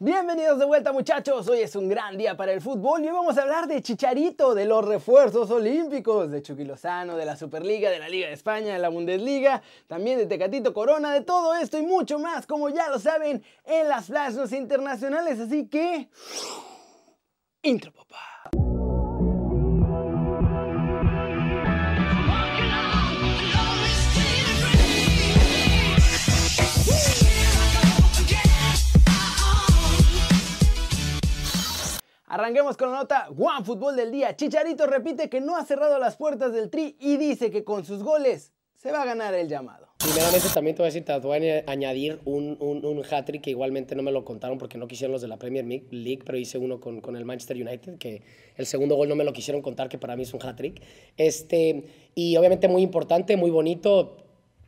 Bienvenidos de vuelta muchachos, hoy es un gran día para el fútbol y hoy vamos a hablar de Chicharito, de los refuerzos olímpicos, de Chucky Lozano, de la Superliga, de la Liga de España, de la Bundesliga, también de Tecatito Corona, de todo esto y mucho más, como ya lo saben, en las flashes internacionales, así que... Intro papá. Arranquemos con la nota One Fútbol del día. Chicharito repite que no ha cerrado las puertas del Tri y dice que con sus goles se va a ganar el llamado. Primeramente también te voy a decir, te voy a añadir un, un, hat-trick que igualmente no me lo contaron porque no quisieron los de la Premier League, pero hice uno con, con, el Manchester United, que el segundo gol no me lo quisieron contar, que para mí es un hat-trick. Este, y obviamente muy importante, muy bonito,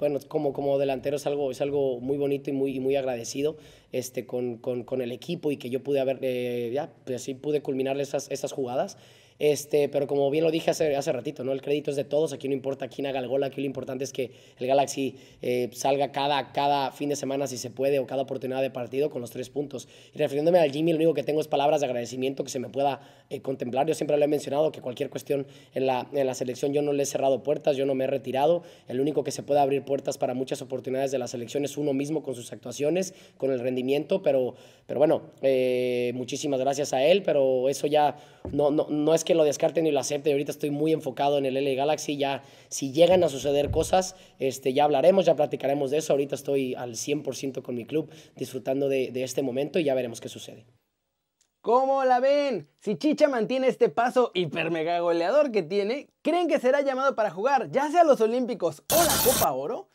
bueno, como, como delantero es algo, es algo muy bonito y muy, muy agradecido este, con, con, con el equipo y que yo pude haber, eh, ya, pues sí pude culminar esas, esas jugadas. Este, pero como bien lo dije hace, hace ratito, ¿no? el crédito es de todos, aquí no importa quién haga el gol, aquí lo importante es que el Galaxy eh, salga cada, cada fin de semana si se puede o cada oportunidad de partido con los tres puntos. Y refiriéndome al Jimmy, lo único que tengo es palabras de agradecimiento que se me pueda eh, contemplar. Yo siempre le he mencionado que cualquier cuestión en la, en la selección yo no le he cerrado puertas, yo no me he retirado. El único que se puede abrir puertas para muchas oportunidades de la selección es uno mismo con sus actuaciones, con el rendimiento, pero, pero bueno, eh, muchísimas gracias a él, pero eso ya no, no, no es que que lo descarte ni lo acepte. Ahorita estoy muy enfocado en el LA Galaxy. Ya, si llegan a suceder cosas, este, ya hablaremos, ya platicaremos de eso. Ahorita estoy al 100% con mi club, disfrutando de, de este momento y ya veremos qué sucede. ¿Cómo la ven? Si Chicha mantiene este paso hiper mega goleador que tiene, ¿creen que será llamado para jugar ya sea los Olímpicos o la Copa Oro?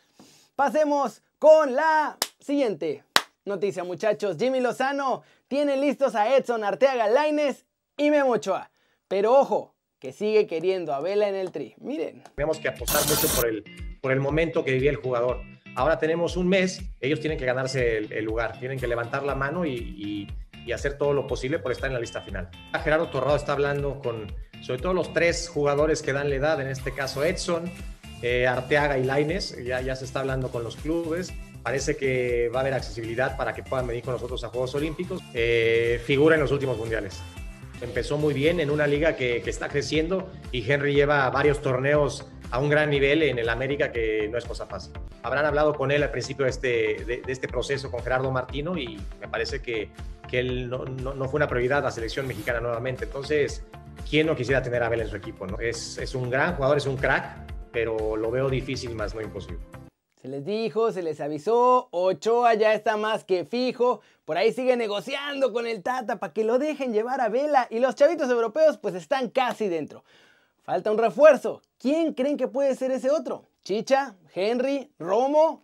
Pasemos con la siguiente noticia, muchachos. Jimmy Lozano tiene listos a Edson Arteaga Laines y Memo Ochoa. Pero ojo, que sigue queriendo a Vela en el tri. Miren. Tenemos que apostar mucho por el, por el momento que vivía el jugador. Ahora tenemos un mes, ellos tienen que ganarse el, lugar, tienen que levantar la mano y, hacer todo lo posible por estar en la lista final. Gerardo Torrado está hablando con, sobre todo los tres jugadores que dan la edad, en este caso Edson, eh, Arteaga y Laines, ya, ya se está hablando con los clubes. Parece que va a haber accesibilidad para que puedan venir con nosotros a Juegos Olímpicos. Eh, figura en los últimos mundiales empezó muy bien en una liga que, está creciendo y Henry lleva varios torneos a un gran nivel en el América que no es cosa fácil. Habrán hablado con él al principio de este, de, este proceso con Gerardo Martino y me parece que, que él no, no, fue una prioridad la selección mexicana nuevamente. Entonces, ¿quién no quisiera tener a Abel en su equipo? ¿no? Es, es un gran jugador, es un crack, pero lo veo difícil más no imposible. Se les dijo, se les avisó, Ochoa ya está más que fijo, por ahí sigue negociando con el Tata para que lo dejen llevar a Vela y los chavitos europeos pues están casi dentro. Falta un refuerzo. ¿Quién creen que puede ser ese otro? ¿Chicha? ¿Henry? ¿Romo?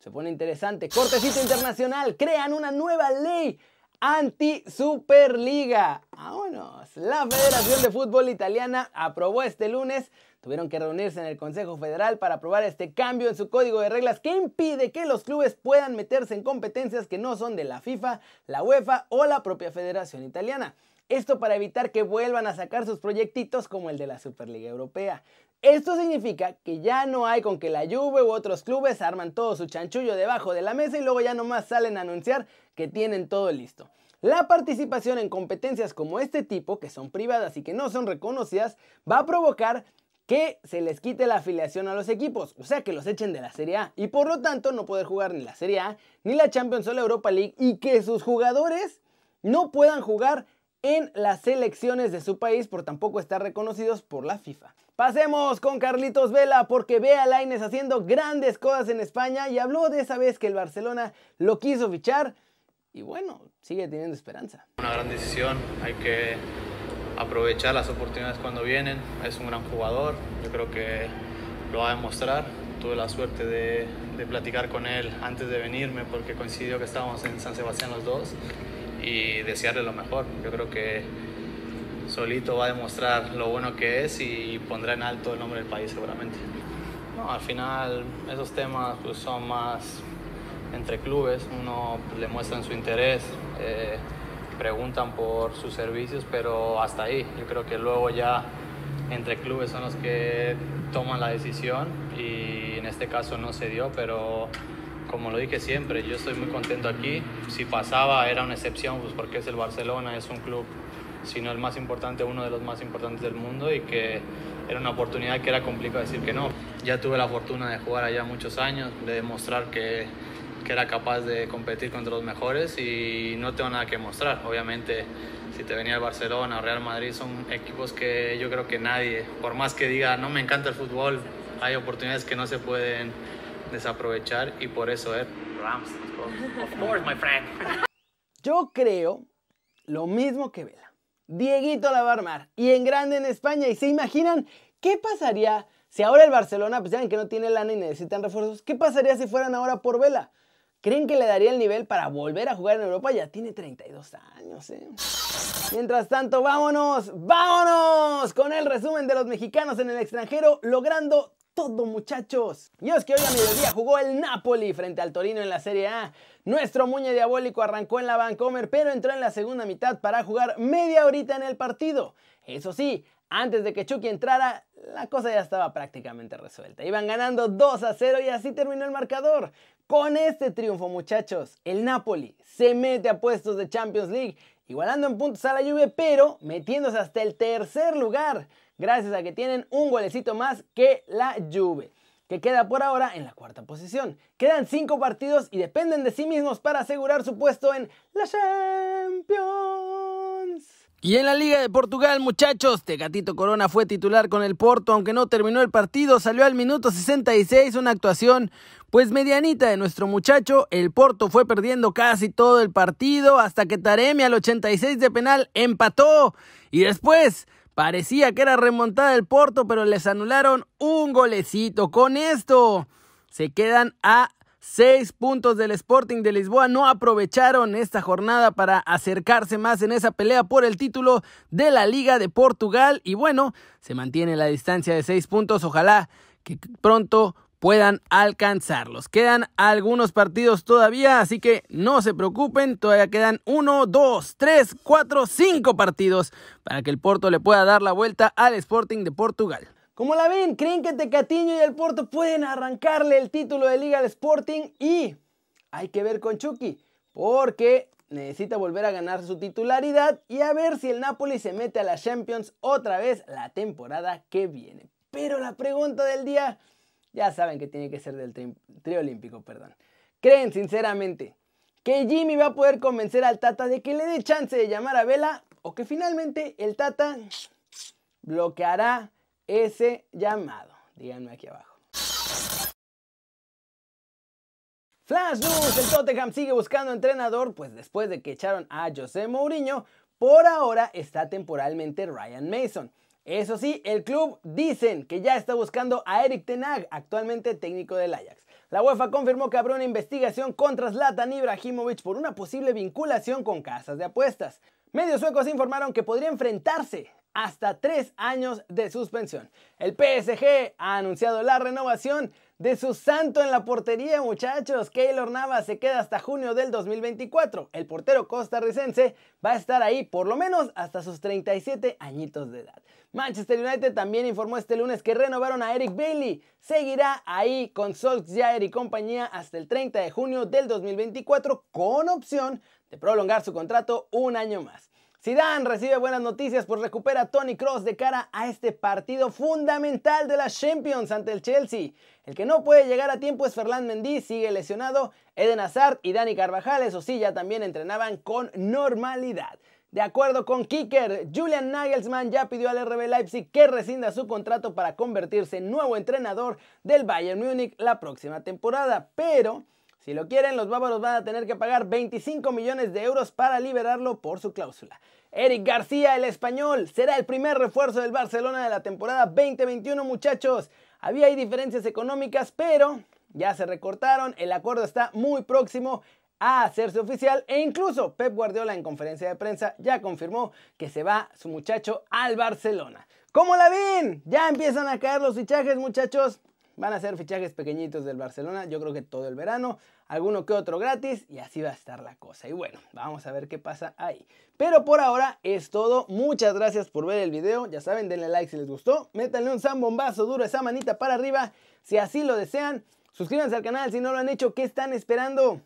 Se pone interesante. Cortecito internacional. Crean una nueva ley anti-Superliga. Vámonos. La Federación de Fútbol Italiana aprobó este lunes Tuvieron que reunirse en el Consejo Federal para aprobar este cambio en su código de reglas que impide que los clubes puedan meterse en competencias que no son de la FIFA, la UEFA o la propia Federación Italiana. Esto para evitar que vuelvan a sacar sus proyectitos como el de la Superliga Europea. Esto significa que ya no hay con que la Juve u otros clubes arman todo su chanchullo debajo de la mesa y luego ya nomás salen a anunciar que tienen todo listo. La participación en competencias como este tipo, que son privadas y que no son reconocidas, va a provocar que se les quite la afiliación a los equipos, o sea que los echen de la Serie A y por lo tanto no poder jugar ni la Serie A, ni la Champions o la Europa League y que sus jugadores no puedan jugar en las selecciones de su país por tampoco estar reconocidos por la FIFA. Pasemos con Carlitos Vela porque ve a Laines haciendo grandes cosas en España y habló de esa vez que el Barcelona lo quiso fichar y bueno, sigue teniendo esperanza. Una gran decisión, hay que aprovechar las oportunidades cuando vienen. Es un gran jugador, yo creo que lo va a demostrar. Tuve la suerte de, de platicar con él antes de venirme porque coincidió que estábamos en San Sebastián los dos y desearle lo mejor. Yo creo que solito va a demostrar lo bueno que es y pondrá en alto el nombre del país seguramente. No, al final esos temas pues, son más entre clubes, uno le muestra su interés. Eh, preguntan por sus servicios, pero hasta ahí. Yo creo que luego ya entre clubes son los que toman la decisión y en este caso no se dio, pero como lo dije siempre, yo estoy muy contento aquí. Si pasaba era una excepción, pues porque es el Barcelona, es un club, si no el más importante, uno de los más importantes del mundo y que era una oportunidad que era complicado decir que no. Ya tuve la fortuna de jugar allá muchos años, de demostrar que, que era capaz de competir contra los mejores y no tengo nada que mostrar. Obviamente, si te venía el Barcelona o Real Madrid, son equipos que yo creo que nadie, por más que diga no me encanta el fútbol, hay oportunidades que no se pueden desaprovechar y por eso es Rams. Of course, my friend. Yo creo lo mismo que Vela. Dieguito la va y en grande en España. ¿Y se imaginan qué pasaría si ahora el Barcelona, pues saben que no tiene lana y necesitan refuerzos, qué pasaría si fueran ahora por Vela? ¿Creen que le daría el nivel para volver a jugar en Europa? Ya tiene 32 años, ¿eh? Mientras tanto, vámonos, vámonos con el resumen de los mexicanos en el extranjero, logrando todo, muchachos. Y es que hoy a mediodía jugó el Napoli frente al Torino en la Serie A. Nuestro muñe diabólico arrancó en la Vancomer, pero entró en la segunda mitad para jugar media horita en el partido. Eso sí, antes de que Chucky entrara, la cosa ya estaba prácticamente resuelta. Iban ganando 2 a 0 y así terminó el marcador. Con este triunfo, muchachos, el Napoli se mete a puestos de Champions League, igualando en puntos a la Juve, pero metiéndose hasta el tercer lugar gracias a que tienen un golecito más que la Juve que queda por ahora en la cuarta posición. Quedan cinco partidos y dependen de sí mismos para asegurar su puesto en la Champions. Y en la Liga de Portugal, muchachos, Tegatito Corona fue titular con el Porto, aunque no terminó el partido, salió al minuto 66, una actuación pues medianita de nuestro muchacho. El Porto fue perdiendo casi todo el partido hasta que Taremi al 86 de penal empató y después Parecía que era remontada el Porto, pero les anularon un golecito. Con esto se quedan a seis puntos del Sporting de Lisboa. No aprovecharon esta jornada para acercarse más en esa pelea por el título de la Liga de Portugal. Y bueno, se mantiene la distancia de seis puntos. Ojalá que pronto puedan alcanzarlos. Quedan algunos partidos todavía, así que no se preocupen, todavía quedan uno, dos, tres, cuatro, cinco partidos para que el Porto le pueda dar la vuelta al Sporting de Portugal. Como la ven, creen que Tecatiño y el Porto pueden arrancarle el título de liga al Sporting y hay que ver con Chucky, porque necesita volver a ganar su titularidad y a ver si el Napoli se mete a la Champions otra vez la temporada que viene. Pero la pregunta del día ya saben que tiene que ser del trío olímpico, perdón. ¿Creen sinceramente que Jimmy va a poder convencer al Tata de que le dé chance de llamar a Vela o que finalmente el Tata bloqueará ese llamado? Díganme aquí abajo. Flash News, el Tottenham sigue buscando entrenador, pues después de que echaron a José Mourinho, por ahora está temporalmente Ryan Mason. Eso sí, el club dicen que ya está buscando a Eric Tenag, actualmente técnico del Ajax. La UEFA confirmó que habrá una investigación contra Zlatan Ibrahimovic por una posible vinculación con casas de apuestas. Medios suecos informaron que podría enfrentarse hasta tres años de suspensión. El PSG ha anunciado la renovación de su santo en la portería, muchachos. Keylor Navas se queda hasta junio del 2024. El portero costarricense va a estar ahí por lo menos hasta sus 37 añitos de edad. Manchester United también informó este lunes que renovaron a Eric Bailey. Seguirá ahí con Solskjaer y compañía hasta el 30 de junio del 2024 con opción de prolongar su contrato un año más. Zidane recibe buenas noticias pues recupera a Tony Cross de cara a este partido fundamental de la Champions ante el Chelsea. El que no puede llegar a tiempo es Ferland Mendy, sigue lesionado. Eden Hazard y Dani Carvajal, eso sí, ya también entrenaban con normalidad. De acuerdo con Kicker, Julian Nagelsmann ya pidió al RB Leipzig que rescinda su contrato para convertirse en nuevo entrenador del Bayern Múnich la próxima temporada, pero si lo quieren, los bávaros van a tener que pagar 25 millones de euros para liberarlo por su cláusula. Eric García, el español, será el primer refuerzo del Barcelona de la temporada 2021, muchachos. Había ahí diferencias económicas, pero ya se recortaron, el acuerdo está muy próximo a hacerse oficial e incluso Pep Guardiola en conferencia de prensa ya confirmó que se va su muchacho al Barcelona. ¿Cómo la ven? Ya empiezan a caer los fichajes, muchachos. Van a ser fichajes pequeñitos del Barcelona, yo creo que todo el verano, alguno que otro gratis y así va a estar la cosa. Y bueno, vamos a ver qué pasa ahí. Pero por ahora es todo, muchas gracias por ver el video, ya saben, denle like si les gustó, métanle un zambombazo duro esa manita para arriba si así lo desean. Suscríbanse al canal si no lo han hecho, ¿qué están esperando?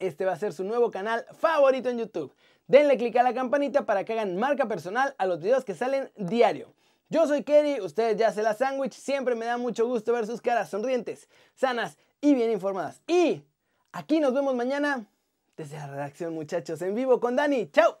Este va a ser su nuevo canal favorito en YouTube. Denle click a la campanita para que hagan marca personal a los videos que salen diario. Yo soy Kerry, ustedes ya se la sándwich, siempre me da mucho gusto ver sus caras sonrientes, sanas y bien informadas. Y aquí nos vemos mañana desde la redacción muchachos en vivo con Dani. ¡Chao!